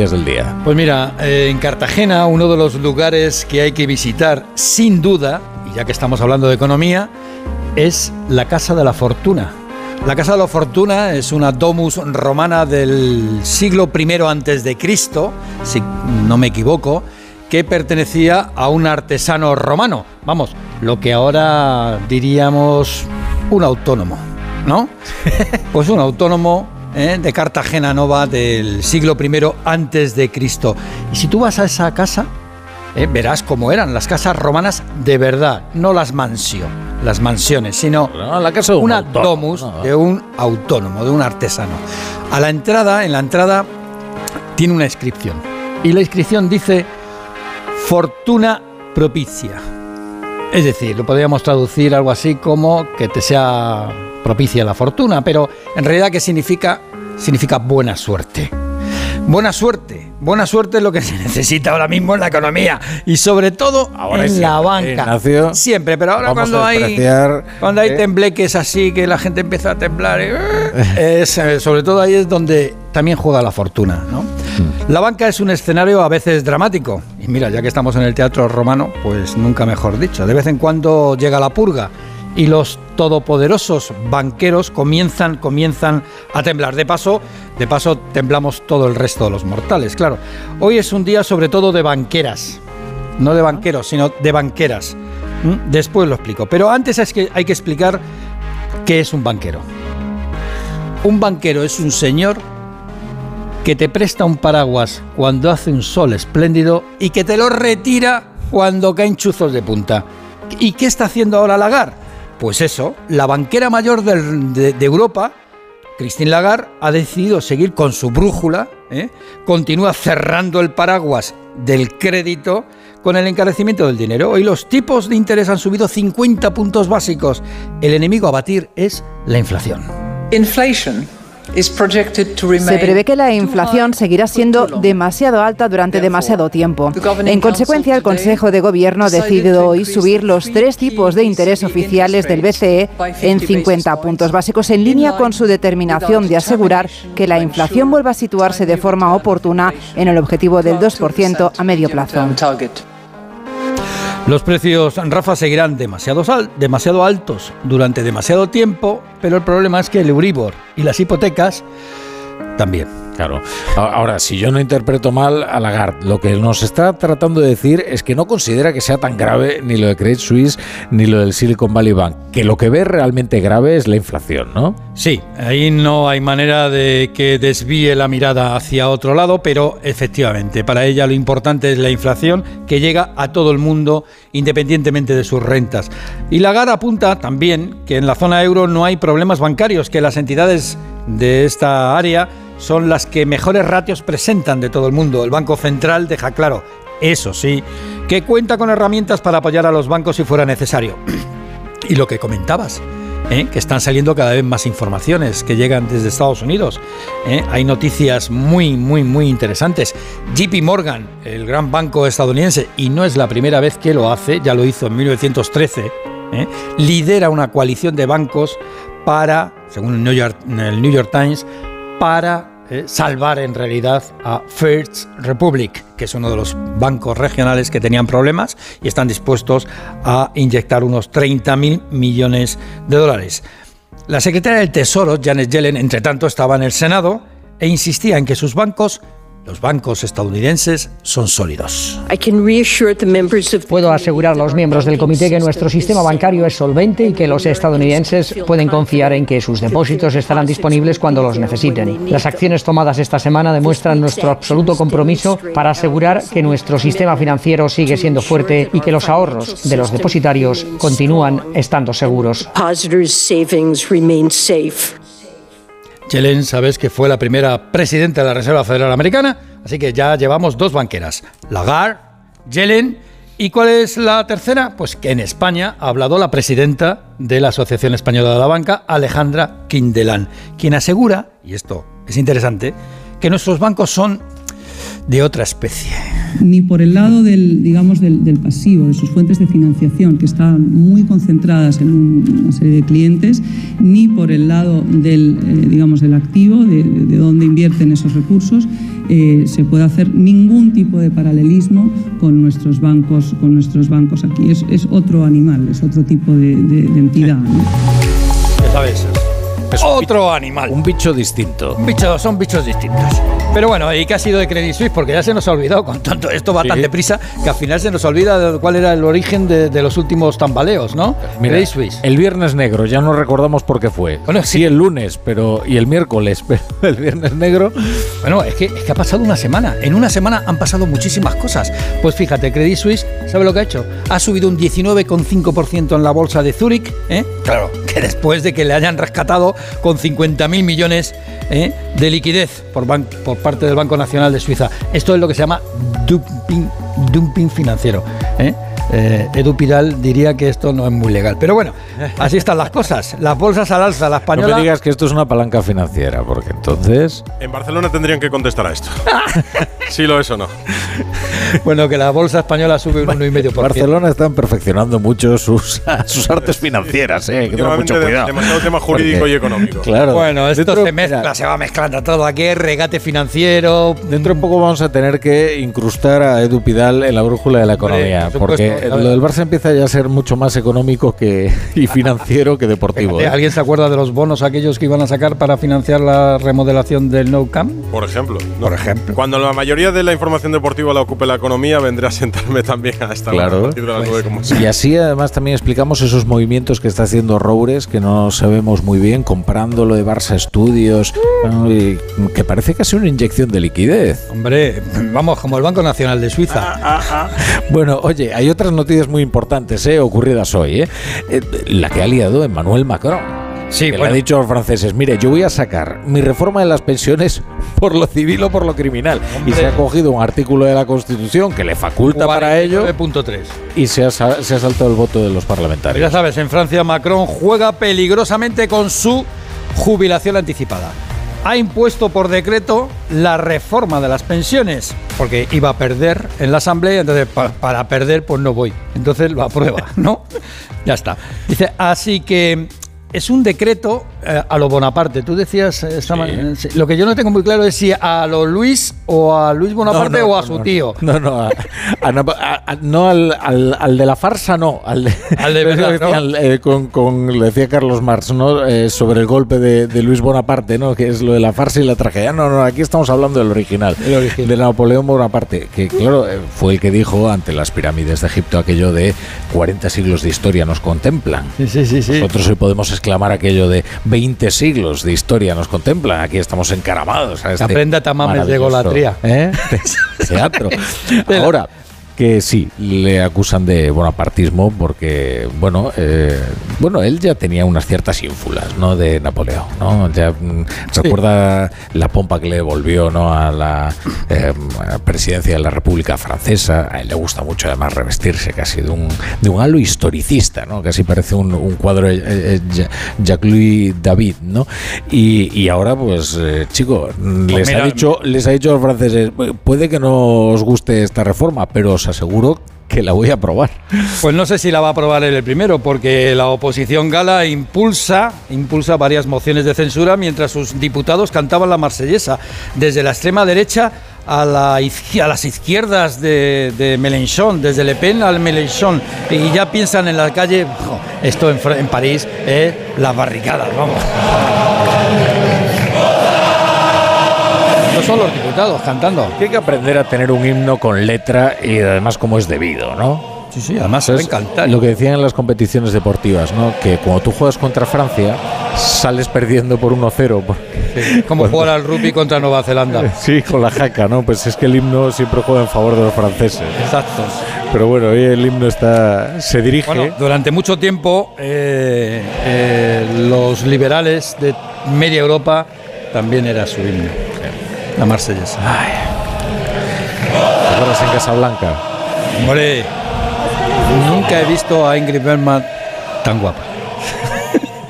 noticias del día. Pues mira, eh, en Cartagena, uno de los lugares que hay que visitar, sin duda, y ya que estamos hablando de economía, es la Casa de la Fortuna. La Casa de la Fortuna es una domus romana del siglo I antes de Cristo, si no me equivoco, que pertenecía a un artesano romano. Vamos, lo que ahora diríamos un autónomo, ¿no? pues un autónomo ¿eh? de Cartagena Nova del siglo I antes de Cristo. Y si tú vas a esa casa, ¿eh? verás cómo eran las casas romanas de verdad, no las mansiones, las mansiones, sino la casa de un una autónomo, domus ¿no? de un autónomo, de un artesano. A la entrada, en la entrada, tiene una inscripción. Y la inscripción dice Fortuna propicia. Es decir, lo podríamos traducir algo así como que te sea propicia la fortuna, pero en realidad ¿qué significa? Significa buena suerte. Buena suerte. Buena suerte es lo que se necesita ahora mismo en la economía y sobre todo Ahora en la eh, banca. Ignacio, siempre, pero ahora cuando hay cuando hay eh. tembleques así que la gente empieza a temblar, eh, es, eh, sobre todo ahí es donde también juega la fortuna, ¿no? Hmm. La banca es un escenario a veces dramático. Y mira, ya que estamos en el teatro romano, pues nunca mejor dicho. De vez en cuando llega la purga y los todopoderosos banqueros comienzan, comienzan a temblar. De paso, de paso temblamos todo el resto de los mortales, claro. Hoy es un día sobre todo de banqueras. No de banqueros, sino de banqueras. ¿Mm? Después lo explico. Pero antes es que hay que explicar qué es un banquero. Un banquero es un señor que te presta un paraguas cuando hace un sol espléndido y que te lo retira cuando caen chuzos de punta. ¿Y qué está haciendo ahora Lagarde? Pues eso, la banquera mayor de, Europa, Christine Lagarde, ha decidido seguir con su brújula, ¿eh? continúa cerrando el paraguas del crédito con el encarecimiento del dinero. Hoy los tipos de interés han subido 50 puntos básicos. El enemigo a batir es la inflación. Se prevé que la inflación seguirá siendo demasiado alta durante demasiado tiempo. En consecuencia, el Consejo de Gobierno ha decidido hoy subir los tres tipos de interés oficiales del BCE en 50 puntos básicos, en línea con su determinación de asegurar que la inflación vuelva a situarse de forma oportuna en el objetivo del 2% a medio plazo. Los precios, Rafa, seguirán demasiado, demasiado altos durante demasiado tiempo, pero el problema es que el Euribor y las hipotecas también. Claro. Ahora, si yo no interpreto mal a Lagarde, lo que nos está tratando de decir es que no considera que sea tan grave ni lo de Credit Suisse ni lo del Silicon Valley Bank, que lo que ve realmente grave es la inflación, ¿no? Sí, ahí no hay manera de que desvíe la mirada hacia otro lado, pero efectivamente, para ella lo importante es la inflación que llega a todo el mundo independientemente de sus rentas. Y Lagarde apunta también que en la zona euro no hay problemas bancarios, que las entidades de esta área son las que mejores ratios presentan de todo el mundo. El Banco Central deja claro, eso sí, que cuenta con herramientas para apoyar a los bancos si fuera necesario. Y lo que comentabas, ¿eh? que están saliendo cada vez más informaciones que llegan desde Estados Unidos. ¿eh? Hay noticias muy, muy, muy interesantes. JP Morgan, el gran banco estadounidense, y no es la primera vez que lo hace, ya lo hizo en 1913, ¿eh? lidera una coalición de bancos para, según el New York, el New York Times, para eh, salvar en realidad a First Republic, que es uno de los bancos regionales que tenían problemas y están dispuestos a inyectar unos 30 mil millones de dólares. La secretaria del Tesoro, Janet Yellen, entre tanto, estaba en el Senado e insistía en que sus bancos, los bancos estadounidenses, son sólidos. Puedo asegurar a los miembros del comité que nuestro sistema bancario es solvente y que los estadounidenses pueden confiar en que sus depósitos estarán disponibles cuando los necesiten. Las acciones tomadas esta semana demuestran nuestro absoluto compromiso para asegurar que nuestro sistema financiero sigue siendo fuerte y que los ahorros de los depositarios continúan estando seguros. Yellen, sabes que fue la primera presidenta de la Reserva Federal Americana, así que ya llevamos dos banqueras, Lagarde, Yellen, ¿y cuál es la tercera? Pues que en España ha hablado la presidenta de la Asociación Española de la Banca, Alejandra Quindelán, quien asegura, y esto es interesante, que nuestros bancos son de otra especie. Ni por el lado del, digamos, del, pasivo, de sus fuentes de financiación, que están muy concentradas en un- una serie de clientes, ni por el lado del, eh, digamos, del activo, de, de dónde invierten esos recursos, eh, se pueda hacer ningún tipo de paralelismo con nuestros bancos, con nuestros bancos aquí. Es, es otro animal, es otro tipo de, entidad. sabes, es otro animal. Un bicho distinto. Un bicho, son bichos distintos. Pero bueno, ¿y qué ha sido de Credit Suisse? Porque ya se nos ha olvidado con tanto esto va Sí. tan deprisa que al final se nos olvida de cuál era el origen de, de los últimos tambaleos, ¿no? Mira, Credit Suisse. el viernes negro, ya no recordamos por qué fue. Bueno, sí, sí. el lunes, pero y el miércoles, pero el viernes negro. Bueno, es que, es que ha pasado una semana. En una semana han pasado muchísimas cosas. Pues fíjate, Credit Suisse, ¿sabe lo que ha hecho? Ha subido un 19,5% en la bolsa de Zúrich. ¿eh? Claro, que después de que le hayan rescatado con 50.000 millones ¿eh? de liquidez por, parte del Banco Nacional de Suiza. Esto es lo que se llama dumping, dumping financiero. ¿eh? Eh, Edu Pidal diría que esto no es muy legal. Pero bueno, así están las cosas. Las bolsas al alza, la No española. me digas que esto es una palanca financiera, porque entonces. En Barcelona tendrían que contestar a esto. si lo es o no. Bueno, que la bolsa española sube un 1,5%. Barcelona están perfeccionando mucho sus, sus artes financieras, eh, hay que tener Últimamente mucho cuidado. demasiado tema jurídico Porque- y económico. Claro. Bueno, esto Dentro- se mezcla, mira, se va mezclando todo. Aquí regate financiero. Dentro de poco vamos a tener que incrustar a Edu Pidal en la brújula de la Hombre, economía, por porque. Lo del Barça empieza ya a ser mucho más económico que, y financiero que deportivo. Fíjate, ¿eh? ¿Alguien se acuerda de los bonos aquellos que iban a sacar para financiar la remodelación del Nou Camp? Por ejemplo. ¿no? Por ejemplo. Cuando la mayoría de la información deportiva la ocupe la economía, vendré a sentarme también a esta Claro. a partir de las nueve como Y así además también explicamos esos movimientos que está haciendo Roures, que no sabemos muy bien, comprando lo de Barça Studios, bueno, y que parece casi una inyección de liquidez. Hombre, vamos, como el Banco Nacional de Ah, Suiza. Bueno, oye, hay otras noticias muy importantes eh, ocurridas hoy. eh. Eh, la que ha liado Emmanuel Macron. Sí, que le bueno. ha dicho a los franceses, mire, yo voy a sacar mi reforma de las pensiones por lo civil o por lo criminal. Y se ha cogido un artículo de la Constitución que le faculta para ello 9.3. y se ha, se ha saltado el voto de los parlamentarios. Ya sabes, en Francia Macron juega peligrosamente con su jubilación anticipada. Ha impuesto por decreto la reforma de las pensiones, porque iba a perder en la Asamblea, entonces pa- para, perder pues no voy. Entonces lo aprueba, ¿no? Ya está. Dice, así que es un decreto eh, a lo Bonaparte. Tú decías, eh, esta ma- sí. lo que yo no tengo muy claro es si a lo Luis o a Luis Bonaparte No, no, o a no, su no. tío. No, no, a- a Nap- a- a- no al, al- al de la farsa, no. Al de, Al de verdad, ¿no? Decían, eh, con, con- lo decía Carlos Marx, ¿no? Eh, sobre el golpe de, de Luis Bonaparte, ¿no? Que es lo de la farsa y la tragedia. No, no, aquí estamos hablando del original. El original. De Napoleón Bonaparte, que claro, fue el que dijo ante las pirámides de Egipto aquello de 40 siglos de historia nos contemplan. Sí, sí, sí. sí. Nosotros hoy podemos exclamar aquello de 20 siglos de historia nos contemplan. Aquí estamos encaramados. A este Aprenda tamames de golatría. ¿eh? Teatro. Ahora, que sí, le acusan de bonapartismo porque, bueno, eh, bueno, él ya tenía unas ciertas ínfulas, ¿no? De Napoleón, ¿no? Ya mm, recuerda la pompa que le devolvió, ¿no? A la eh, presidencia de la República Francesa. A él le gusta mucho, además, revestirse casi de un, de un halo historicista, ¿no? Casi parece un, un cuadro de eh, eh, Jacques-Louis David, ¿no? Y, y ahora, pues, eh, chico, les ha mira, dicho les ha dicho a los franceses, "Pu- puede que no os guste esta reforma, pero os aseguro que la voy a aprobar. Pues no sé si la va a aprobar el primero, porque la oposición gala impulsa, impulsa varias mociones de censura mientras sus diputados cantaban la marsellesa. Desde la extrema derecha a, la las izquierdas de, de Mélenchon, desde Le Pen al Mélenchon. Y ya piensan en la calle, "Jo, esto en París, es las barricadas, vamos. No son los diputados cantando. Hay que aprender a tener un himno con letra y además como es debido, ¿no? Sí, sí, además cantar. Lo que decían en las competiciones deportivas, ¿no? Que cuando tú juegas contra Francia, sales perdiendo por 1-0. porque- Como jugar al rugby contra Nueva Zelanda. Sí, con la jaca, ¿no? Pues es que el himno siempre juega en favor de los franceses. Exacto. Pero bueno, hoy el himno está se dirige. Bueno, durante mucho tiempo eh, eh, los liberales de media Europa también era su himno. La marsellesa. ¿Te acuerdas en Casablanca? Hombre, nunca he visto a Ingrid Bergman tan guapa.